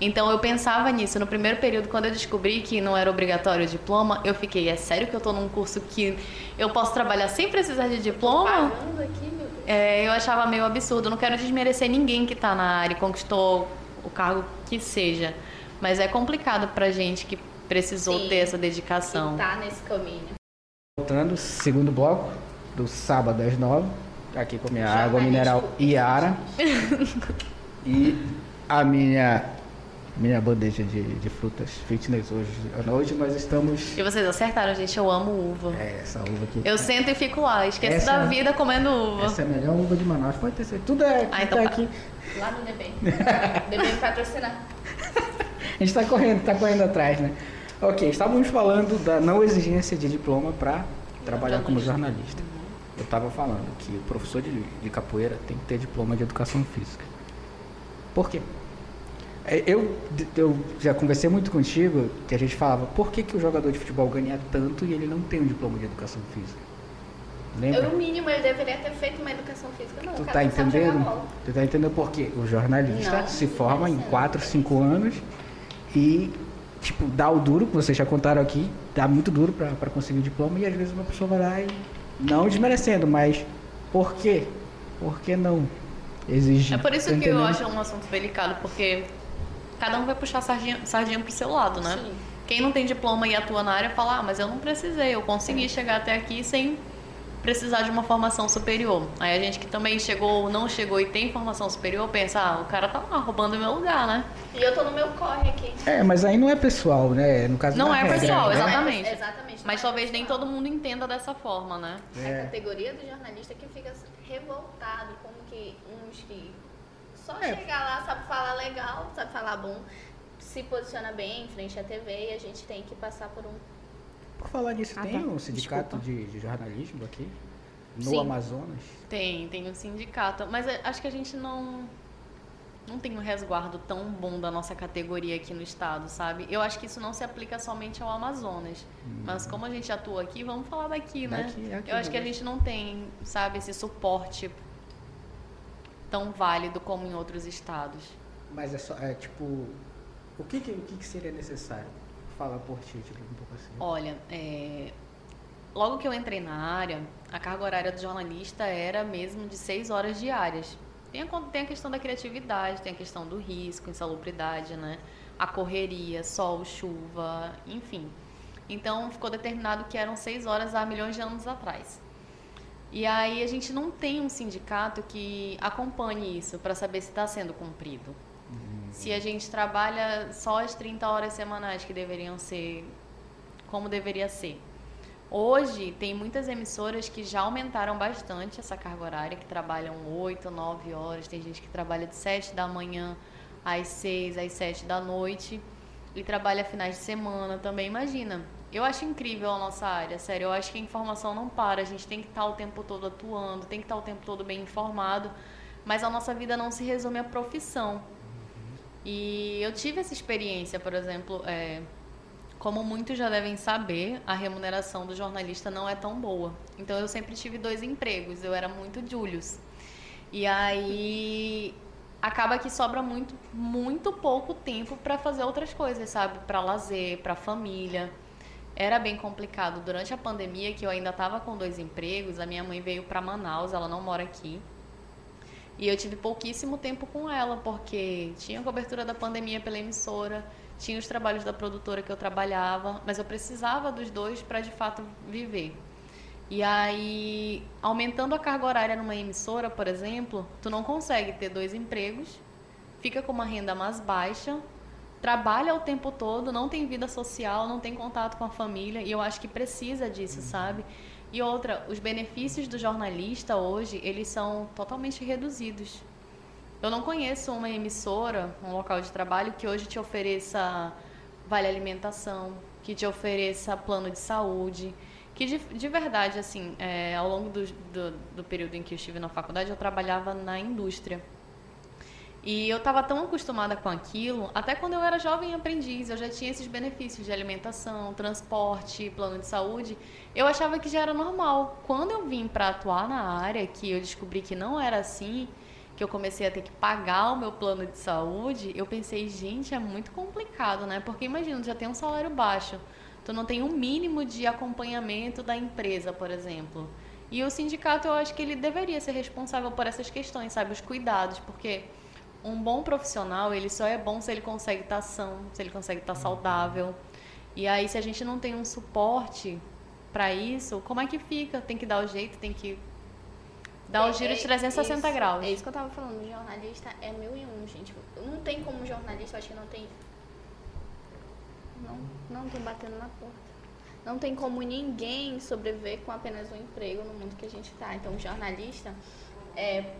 Então eu pensava nisso. No primeiro período, quando eu descobri que não era obrigatório o diploma, eu fiquei, é sério que eu tô num curso que eu posso trabalhar sem precisar de diploma? Pagando aqui. É, eu achava meio absurdo. Não quero desmerecer ninguém que tá na área e conquistou o cargo que seja. Mas é complicado pra gente que precisou Sim. ter essa dedicação. Tá nesse caminho. Voltando, segundo bloco, do sábado às nove. Aqui com minha água Jornalístico mineral Iara. E a minha, minha bandeja de, de frutas fitness hoje à noite. Nós estamos. E vocês acertaram, gente. Eu amo uva. É, essa uva aqui. Eu sento e fico lá. Esqueço Essa- da vida comendo uva. Essa é a melhor uva de Manaus. Pode ter certeza. Tudo é Ah, então tá tá. aqui. Lá no DB. DB patrocinar. A gente tá correndo, tá correndo atrás, né? Ok, estávamos falando da não exigência de diploma para trabalhar como jornalista. Eu estava falando que o professor de, de capoeira tem que ter diploma de educação física. Por quê? É, eu, eu já conversei muito contigo que a gente falava por que, que o jogador de futebol ganha tanto e ele não tem um diploma de educação física. Lembra? No mínimo, ele deveria ter feito uma educação física. Não, Tu tá entendendo? Tu tá entendendo por quê? O jornalista Não, se forma em não. 4, 5 anos e, tipo, dá o duro, que vocês já contaram aqui, dá muito duro pra, pra conseguir o diploma e às vezes uma pessoa vai lá e, não desmerecendo, mas por quê? Por que não exigir? É por isso Tá que eu entendendo? acho um assunto delicado, porque cada um vai puxar a sardinha, sardinha pro seu lado, né? Sim. Quem não tem diploma e atua na área fala, ah, mas eu não precisei, eu consegui chegar até aqui sem precisar de uma formação superior. Aí a gente que também chegou, não chegou e tem formação superior, pensa, ah, o cara tá lá roubando o meu lugar, né? E eu tô no meu corre aqui. É, mas aí não é pessoal, né? No caso Não da é regra, pessoal, né? exatamente. Exatamente. Mas é talvez nem todo mundo entenda dessa forma, né? A É. categoria do jornalista que fica revoltado, como que uns que só É. chegar lá, sabe falar legal, sabe falar bom, se posiciona bem em frente à TV e a gente tem que passar por um. Por falar nisso, Ah, tem tá. um sindicato de, de jornalismo aqui? No Sim. Amazonas? Tem, tem um sindicato. Mas é- acho que a gente não. Não tem um resguardo tão bom da nossa categoria aqui no estado, sabe? Eu acho que isso não se aplica somente ao Amazonas. Mas como a gente atua aqui, vamos falar daqui, né? Daqui, aqui Eu acho que a gente não tem, sabe, esse suporte tão válido como em outros estados. Mas é só, é tipo, o que que, o que que seria necessário? Por ti, tipo, um pouco assim. Olha, é, logo que eu entrei na área, a carga horária do jornalista era mesmo de seis horas diárias. Tem a, tem a questão da criatividade, tem a questão do risco, insalubridade, né? A correria, sol, chuva, enfim. Então ficou determinado que eram seis horas há milhões de anos atrás. E aí a gente não tem um sindicato que acompanhe isso para saber se está sendo cumprido. Se a gente trabalha só as 30 horas semanais que deveriam ser como deveria ser. Hoje, tem muitas emissoras que já aumentaram bastante essa carga horária, que trabalham 8, 9 horas. Tem gente que trabalha de 7 da manhã às 6, às 7 da noite. E trabalha finais de semana também. Imagina, eu acho incrível a nossa área, sério. Eu acho que a informação não para. A gente tem que estar o tempo todo atuando, tem que estar o tempo todo bem informado. Mas a nossa vida não se resume à profissão. E eu tive essa experiência, por exemplo, é, como muitos já devem saber, a remuneração do jornalista não é tão boa. Então eu sempre tive dois empregos, eu era muito Julius. E aí acaba que sobra muito, muito pouco tempo para fazer outras coisas, sabe? Para lazer, para família. Era bem complicado durante a pandemia, que eu ainda estava com dois empregos. A minha mãe veio para Manaus, ela não mora aqui. E eu tive pouquíssimo tempo com ela, porque tinha a cobertura da pandemia pela emissora, tinha os trabalhos da produtora que eu trabalhava, mas eu precisava dos dois para de fato viver. E aí, aumentando a carga horária numa emissora, por exemplo, tu não consegue ter dois empregos, fica com uma renda mais baixa, trabalha o tempo todo, não tem vida social, não tem contato com a família, e eu acho que precisa disso, sabe? E outra, os benefícios do jornalista hoje, eles são totalmente reduzidos. Eu não conheço uma emissora, um local de trabalho que hoje te ofereça vale alimentação, que te ofereça plano de saúde, que de, de verdade, assim, é, ao longo do, do, do período em que eu estive na faculdade, eu trabalhava na indústria. E eu estava tão acostumada com aquilo, até quando eu era jovem aprendiz, eu já tinha esses benefícios de alimentação, transporte, plano de saúde. Eu achava que já era normal. Quando eu vim para atuar na área, que eu descobri que não era assim, que eu comecei a ter que pagar o meu plano de saúde, eu pensei, gente, é muito complicado, né? Porque imagina, já tem um salário baixo, tu não tem um mínimo de acompanhamento da empresa, por exemplo. E o sindicato, eu acho que ele deveria ser responsável por essas questões, sabe? Os cuidados, porque um bom profissional, ele só é bom se ele consegue estar são, se ele consegue estar saudável. E aí, se a gente não tem um suporte para isso, como é que fica? Tem que dar o jeito, tem que dar o giro de 360 isso, graus. É isso que eu tava falando, jornalista é mil e um, gente. Não tem como jornalista, eu acho que não tem. Não, não tem batendo na porta. Não tem como ninguém sobreviver com apenas um emprego no mundo que a gente tá. Então, jornalista é.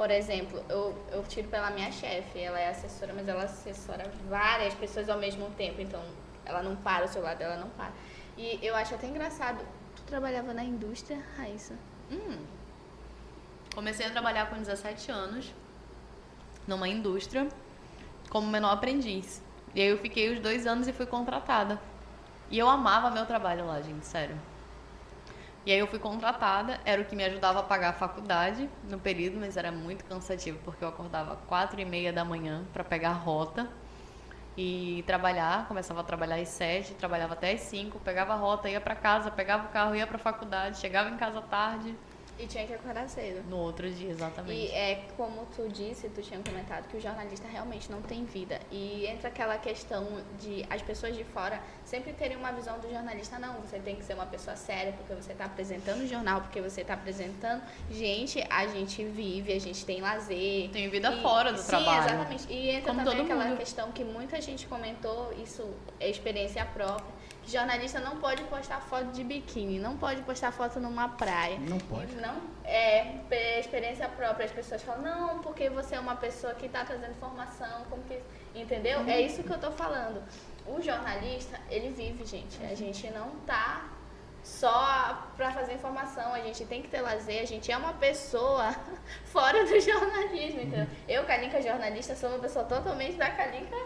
Por exemplo, eu, eu tiro pela minha chefe, ela é assessora, mas ela assessora várias pessoas ao mesmo tempo, então ela não para, o celular dela não para. E eu acho até engraçado. Tu trabalhava na indústria, Raíssa? Hum. Comecei a trabalhar com 17 anos numa indústria como menor aprendiz. E aí eu fiquei os dois anos e fui contratada. E eu amava meu trabalho lá, gente, sério. E aí eu fui contratada, era o que me ajudava a pagar a faculdade no período, mas era muito cansativo, porque eu acordava quatro e meia da manhã para pegar a rota e trabalhar, começava a trabalhar às sete, trabalhava até às cinco, pegava a rota, ia para casa, pegava o carro, ia para a faculdade, chegava em casa tarde, E tinha que acordar cedo. no outro dia, exatamente. E é como tu disse, tu tinha comentado que o jornalista realmente não tem vida. E entra aquela questão de as pessoas de fora sempre terem uma visão do jornalista, não, você tem que ser uma pessoa séria porque você está apresentando o jornal, porque você está apresentando. Gente, a gente vive, a gente tem lazer. Tem vida E- fora do sim, trabalho. exatamente. E entra Como também aquela mundo. questão que muita gente comentou, isso é experiência própria. Jornalista não pode postar foto de biquíni, não pode postar foto numa praia. Não pode. Não, é pe- experiência própria. As pessoas falam, não, porque você é uma pessoa que está trazendo informação, como que. Entendeu? É isso que eu tô falando. O jornalista, ele vive, gente. A gente não tá só para fazer informação. A gente tem que ter lazer. A gente é uma pessoa fora do jornalismo, entendeu? Eu, Kalinka jornalista, sou uma pessoa totalmente da Kalinka.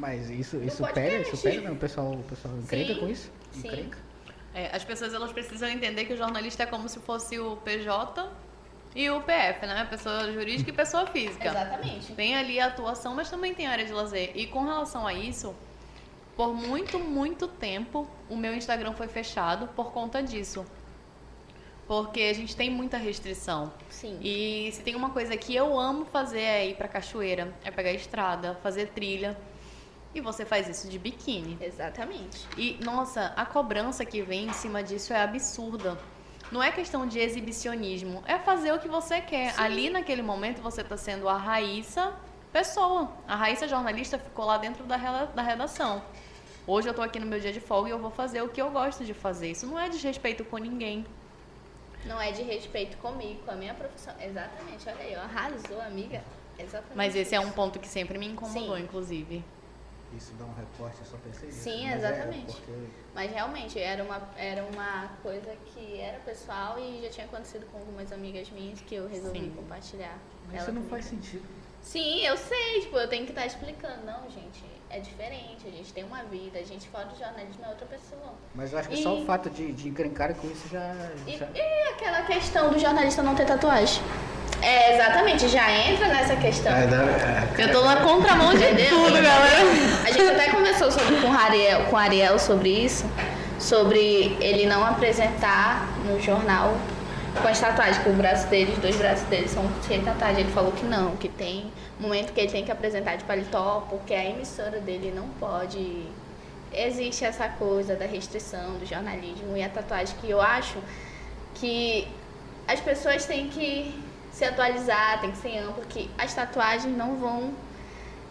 Mas isso, isso podcast. pega, isso pega, né? O pessoal, o pessoal encrenca com isso? sim. Encrenca? É, as pessoas elas precisam entender que o jornalista é como se fosse o PJ e o PF, né? Pessoa jurídica e pessoa física. Exatamente. Tem ali a atuação, mas também tem área de lazer. E com relação a isso, por muito, muito tempo, o meu Instagram foi fechado por conta disso. Porque a gente tem muita restrição. Sim. E se tem uma coisa que eu amo fazer é ir pra cachoeira, é pegar estrada, fazer trilha. E você faz isso de biquíni. Exatamente. E, nossa, a cobrança que vem em cima disso é absurda. Não é questão de exibicionismo, é fazer o que você quer. Ali naquele momento você está sendo a Raíssa pessoa. A Raíssa jornalista ficou lá dentro da, redação. Hoje eu tô aqui no meu dia de folga e eu vou fazer o que eu gosto de fazer. Isso não é desrespeito com ninguém. Não é de respeito comigo, com a minha profissão. Exatamente, olha aí, arrasou, amiga. Exatamente. Mas esse é um isso. ponto que sempre me incomodou, Sim. inclusive. Isso dá um recorte, eu só pensei nisso. Sim, Mas é exatamente. porque Mas realmente era uma, era uma coisa que era pessoal e já tinha acontecido com algumas amigas minhas que eu resolvi Sim. compartilhar. Mas Ela isso não comigo. faz sentido. Sim, eu sei, tipo, eu tenho que estar explicando. Não, gente, é diferente, a gente tem uma vida, a gente fora do jornalismo é outra pessoa. Mas eu acho que E- só o fato de, de encrencar com isso já. E, já... e aquela questão do jornalista não ter tatuagem? É, exatamente, já entra nessa questão. É, dá- é, Eu tô na contramão de tudo, galera. A gente até conversou sobre, com, o Ariel, com Ariel sobre isso, sobre ele não apresentar no jornal com as tatuagens, que o braço dele, os dois braços dele são cheios de tatuagem. Ele falou que não, que tem momento que ele tem que apresentar de paletó, porque a emissora dele não pode. Existe essa coisa da restrição do jornalismo e a tatuagem que eu acho que as pessoas têm que se atualizar, tem que ser amplo, que as tatuagens não vão,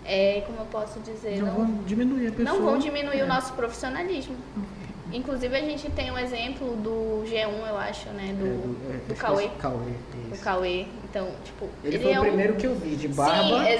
é, como eu posso dizer, não vão diminuir a pessoa. não vão diminuir É. o nosso profissionalismo. Inclusive a gente tem um exemplo do G1, eu acho, né? Do, É, do, é, do acho Cauê. é Cauê, Do. Cauê. Então, tipo, Ele, foi é o um- primeiro que eu vi, de barba, Sim,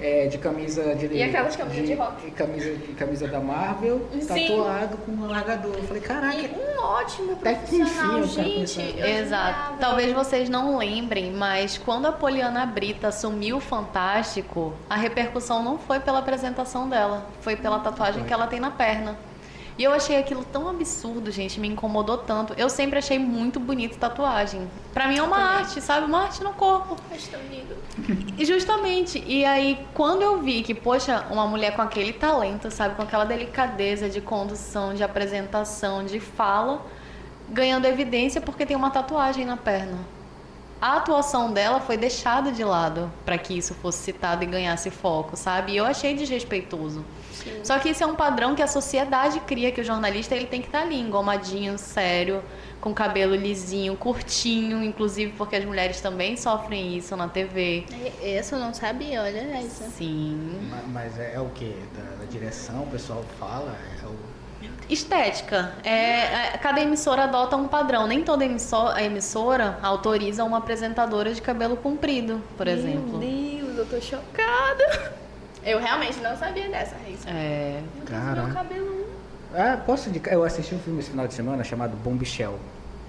é, de camisa de. E aquelas camisas de rock. de camisa, de camisa da Marvel, Sim. tatuado com um largador. Eu falei, caraca, e um ótimo Até que enfim gente. Exato. Talvez vocês não lembrem, mas quando a Poliana Brita assumiu o Fantástico, a repercussão não foi pela apresentação dela, foi pela tatuagem que ela tem na perna. E eu achei aquilo tão absurdo, gente, me incomodou tanto. Eu sempre achei muito bonito tatuagem. Pra mim é uma arte, sabe? Uma arte no corpo. Mas tão lindo. E justamente, e aí quando eu vi que, poxa, uma mulher com aquele talento, sabe, com aquela delicadeza de condução, de apresentação, de fala, ganhando evidência porque tem uma tatuagem na perna. A atuação dela foi deixada de lado para que isso fosse citado e ganhasse foco, sabe? E eu achei desrespeitoso. Sim. Só que isso é um padrão que a sociedade cria que o jornalista ele tem que estar ali, engomadinho, sério, com cabelo lisinho, curtinho, inclusive porque as mulheres também sofrem isso na TV. Esse eu não sabia, olha isso. Sim. Ma- Mas é, é o que? Da, da direção, o pessoal fala? É o... Estética. É, é, cada emissora adota um padrão. Nem toda emissora, a emissora autoriza uma apresentadora de cabelo comprido, por exemplo. Meu Deus, eu tô chocada. Eu realmente não sabia dessa, Raíssa. É. Meu Caraca. meu cabelo. Ah, posso indicar? Eu assisti um filme esse final de semana chamado Bombshell.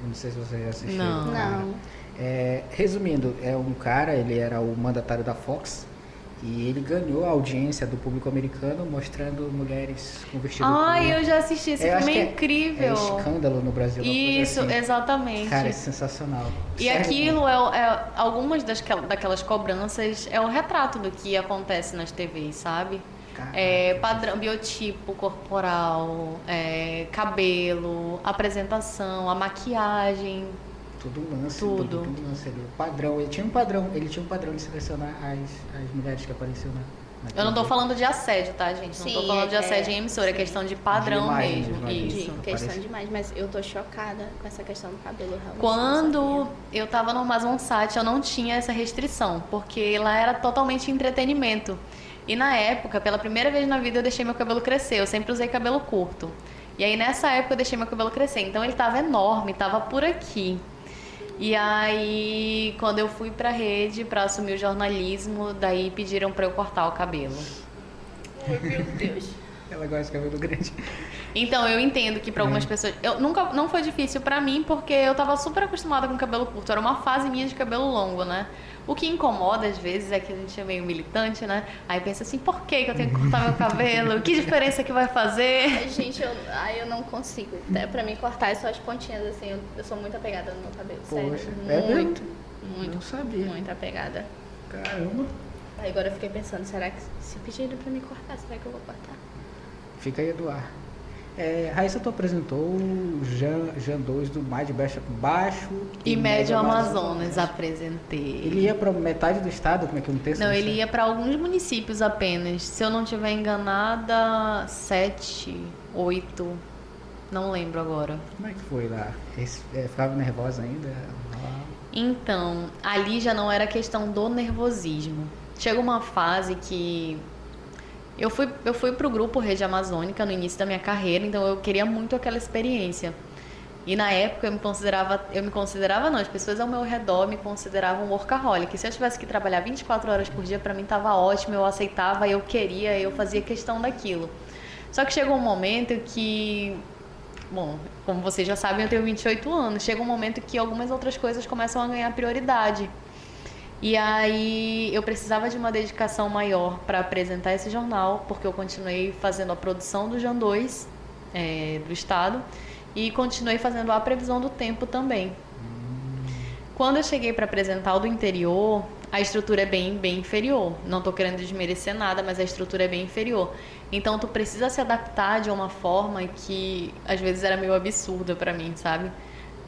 Eu não sei se você já assistiu. Não. Não. É, resumindo, é um cara, ele era o mandatário da Fox E ele ganhou a audiência do público americano mostrando mulheres com vestido Ai, curto. eu já assisti, esse acho filme é incrível. É escândalo no Brasil. Isso, assim. exatamente. Cara, é sensacional. E Sério? aquilo é, é algumas das, daquelas cobranças é o retrato do que acontece nas TVs, sabe? É, padrão, biotipo corporal, é, cabelo, apresentação, a maquiagem. Tudo um lance, Tudo. tudo, lance. O padrão, ele tinha um padrão, ele tinha um padrão de selecionar as, as mulheres que apareciam na, Eu não tô TV. falando de assédio, tá, gente? Não tô Sim, falando de é- assédio em emissora, é questão de padrão De imagem mesmo. imagem. Isso. De questão parece- demais, mas eu tô chocada com essa questão do cabelo. realmente não Quando eu tava no Amazon Site, eu não tinha essa restrição, porque lá era totalmente entretenimento. E na época, pela primeira vez na vida, eu deixei meu cabelo crescer. Eu sempre usei cabelo curto. E aí nessa época eu deixei meu cabelo crescer. Então ele tava enorme, tava por aqui. E aí, quando eu fui pra rede pra assumir o jornalismo, daí pediram pra eu cortar o cabelo. Ai, meu Deus. Ela gosta de cabelo grande. Então, eu entendo que pra algumas pessoas. Eu nunca não foi difícil pra mim porque eu tava super acostumada com cabelo curto. Era uma fase minha de cabelo longo, né? O que incomoda às vezes é que a gente é meio militante, né? Aí pensa assim, por que, que eu tenho que cortar meu cabelo? Que diferença que vai fazer? Ai, gente, eu, ai, eu não consigo. Até pra mim cortar é só as pontinhas, assim. Eu, eu sou muito apegada no meu cabelo. Poxa, sério. é mesmo? muito, Não muito, sabia. muito apegada. Caramba. Aí agora eu fiquei pensando, será que se pedirem pra me cortar, será que eu vou cortar? Fica aí do ar. É, Raíssa, tu apresentou o Jean, Jean 2 do Mais de Baixo, baixo E Médio Amazonas, apresentei. Ele ia pra metade do estado? Como é que eu não tenho essa Não, ele ia pra alguns municípios apenas. Se eu não tiver enganada, sete, oito. Não lembro agora. Como é que foi lá? Esse- é, ficava nervosa ainda? Ah, Então, ali já não era questão do nervosismo. Chega uma fase que eu fui eu fui pro grupo Rede Amazônica no início da minha carreira, então eu queria muito aquela experiência. E na época eu me considerava, eu me considerava não, as pessoas ao meu redor me consideravam workaholic. Se eu tivesse que trabalhar 24 horas por dia, para mim tava ótimo, eu aceitava, eu queria, eu fazia questão daquilo. Só que chegou um momento que Bom, como vocês já sabem, eu tenho 28 anos. Chega um momento que algumas outras coisas começam a ganhar prioridade. E aí eu precisava de uma dedicação maior para apresentar esse jornal, porque eu continuei fazendo a produção do Jan 2 é, do Estado e continuei fazendo a previsão do tempo também. Quando eu cheguei para apresentar o do interior, a estrutura é bem, bem inferior. Não estou querendo desmerecer nada, mas a estrutura é bem inferior. Então tu precisa se adaptar de uma forma que às vezes era meio absurda para mim, sabe?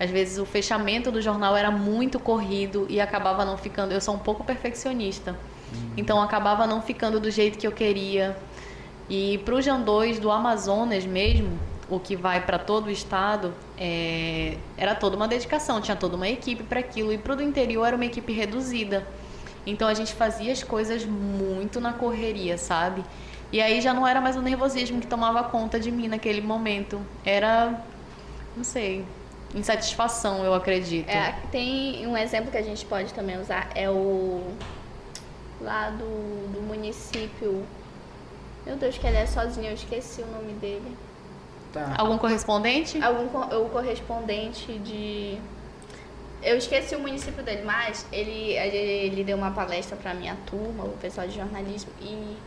Às vezes o fechamento do jornal era muito corrido e acabava não ficando. Eu sou um pouco perfeccionista, então acabava não ficando do jeito que eu queria. E para o Jan 2 do Amazonas mesmo, o que vai para todo o estado, é, era toda uma dedicação, tinha toda uma equipe para aquilo. E para o do interior era uma equipe reduzida. Então a gente fazia as coisas muito na correria, sabe? E aí já não era mais o nervosismo que tomava conta de mim naquele momento. Era, não sei, insatisfação, eu acredito. É, tem um exemplo que a gente pode também usar, é o lá do, do município. Meu Deus, que ele é sozinho, eu esqueci o nome dele. Tá. Algum correspondente? Algum o correspondente de. Eu esqueci o município dele, mas ele, ele deu uma palestra pra minha turma, o pessoal de jornalismo, e.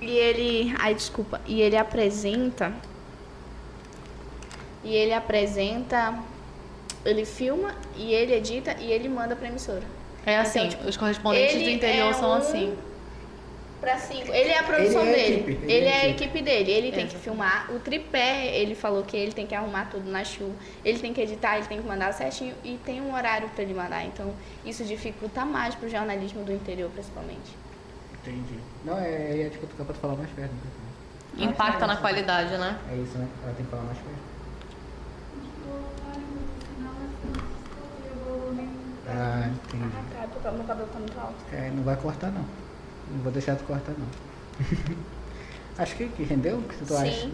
E ele. Ai, desculpa. E ele apresenta. E ele apresenta. Ele filma e ele edita e ele manda pra emissora. É assim, Então, tipo, os correspondentes do interior é são um- assim. Pra cinco. Ele é a produção Ele é a dele. equipe, Ele, ele é é a a equipe. equipe dele. Ele tem que filmar. O tripé, ele falou que ele tem que arrumar tudo na chuva. Ele tem que editar, ele tem que mandar certinho. E tem um horário pra ele mandar. Então, isso dificulta mais pro jornalismo do interior, principalmente. Entendi. Não, é, é tipo, tu pode falar mais perto. né? Impacta Ah, na é isso. qualidade, né? É isso, né? Ela tem que falar mais perto. Ah, entendi. Ah, tá, porque o meu cabelo tá muito alto. É, não vai cortar não. Não vou deixar tu cortar não. Acho que, que rendeu? O que tu Sim. acha?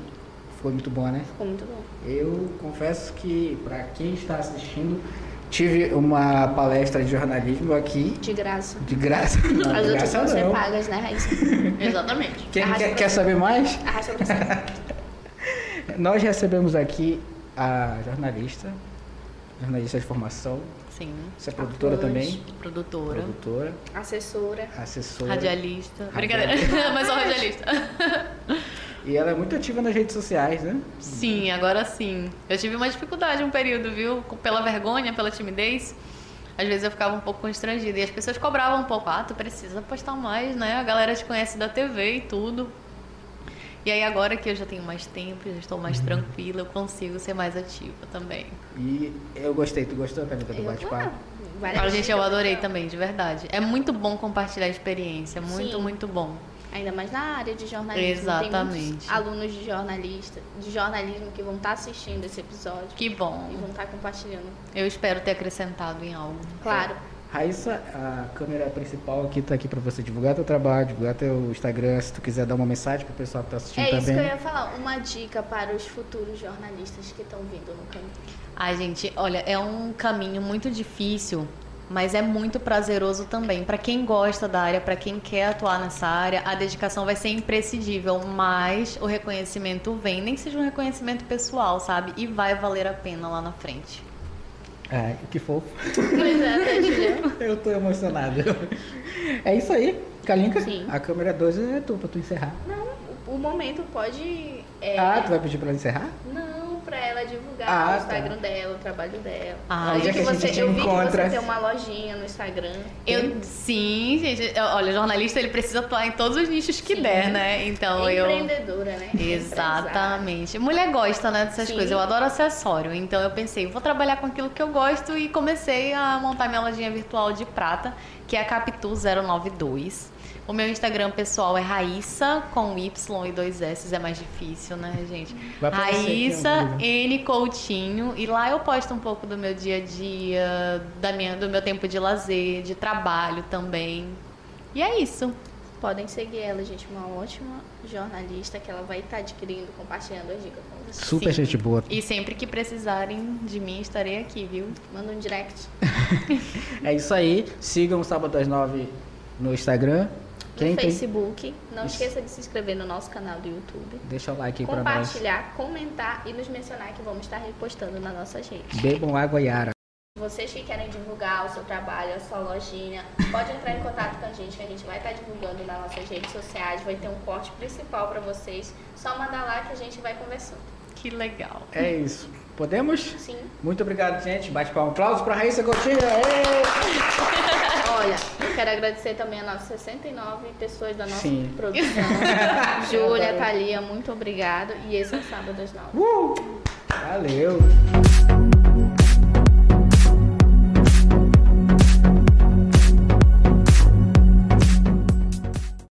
Foi muito bom, né? Ficou muito bom. Eu confesso que, para quem está assistindo, tive uma palestra de jornalismo aqui, De graça. de graça. Não, As de outras graça vão ser não. pagas, né, Raíssa? Exatamente. Quer, Arrasta quer, quer saber mais? Arrasta. Nós recebemos aqui a jornalista jornalista de formação. Sim. Você é produtora Atores. também? Produtora. Produtora, Assessora. assessora. Radialista. Radialista. Brincadeira, mas sou radialista. E ela é muito ativa nas redes sociais, né? Sim, agora sim. Eu tive uma dificuldade um período, viu? Pela vergonha, pela timidez. Às vezes eu ficava um pouco constrangida. E as pessoas cobravam um pouco. Ah, tu precisa postar mais, né? A galera te conhece da TV e tudo. E aí agora que eu já tenho mais tempo, já estou mais tranquila, eu consigo ser mais ativa também. E eu gostei, tu gostou, Caneta, do Eu- bate-papo? ah, Fala, gente, eu adorei também, de verdade. É muito bom compartilhar a experiência, muito, Sim. muito bom. Ainda mais na área de jornalismo. Tem Exatamente. muitos alunos de jornalista, de jornalismo que vão estar assistindo esse episódio Que bom. e vão estar compartilhando. Eu espero ter acrescentado em algo. Claro. Raíssa, a câmera principal aqui tá aqui pra você divulgar teu trabalho, divulgar teu Instagram, se tu quiser dar uma mensagem pro pessoal que tá assistindo É isso também. que eu ia falar. Uma dica para os futuros jornalistas que estão vindo no caminho. Ai, gente, olha, é um caminho muito difícil, mas é muito prazeroso também. Pra quem gosta da área, pra quem quer atuar nessa área, a dedicação vai ser imprescindível, mas o reconhecimento vem, nem que seja um reconhecimento pessoal, sabe? E vai valer a pena lá na frente. Ai, que fofo. Pois é? Eu tô emocionado. É isso aí, Kalinka. Sim. A câmera 2 é tua pra tu encerrar. Não, o, o momento pode. é, Ah, tu vai pedir pra ela encerrar? Não, pra ela divulgar Ah, o tá. Instagram dela, o trabalho dela. Ah, eu já vi que que a gente você, te eu vi que encontra. você tem uma lojinha no Instagram. Eu, sim, gente. Olha, jornalista ele precisa atuar em todos os nichos que Sim. der, né? Então eu. Empreendedora, né? Exatamente. Mulher gosta, né, dessas Sim. coisas. Eu adoro acessório. Então eu pensei, vou trabalhar com aquilo que eu gosto e comecei a montar minha lojinha virtual de prata, que é a Capitu092. O meu Instagram pessoal é Raíssa com Y e dois S, é mais difícil, né, gente? Raíssa N Coutinho e lá eu posto um pouco do meu dia a dia, da minha, do meu tempo de lazer, de trabalho também. E é isso. Podem seguir ela, gente. Uma ótima jornalista que ela vai estar adquirindo, compartilhando as dicas com vocês. Super Sim. gente boa. E sempre que precisarem de mim, estarei aqui, viu? Manda um direct. É isso aí. Sigam o Sábado às 9 no Instagram. Quem no tem. Facebook. Não Isso. esqueça de se inscrever no nosso canal do YouTube. Deixa o like aí pra nós. Compartilhar, comentar e nos mencionar que vamos estar repostando nas nossas redes. Bebam água Yara. Vocês que querem divulgar o seu trabalho, a sua lojinha, pode entrar em contato com a gente, que a gente vai estar divulgando nas nossas redes sociais, vai ter um corte principal para vocês. Só mandar lá que a gente vai conversando. Que legal. É isso. Podemos? Sim. Muito obrigado, gente. Bate palma. Aplausos pra Raíssa Coutinho. Olha, eu quero agradecer também a nossas 69 pessoas da nossa Sim. produção. Júlia, Thalia, muito obrigado. E esse é o Sábado às 9. Uh! Valeu!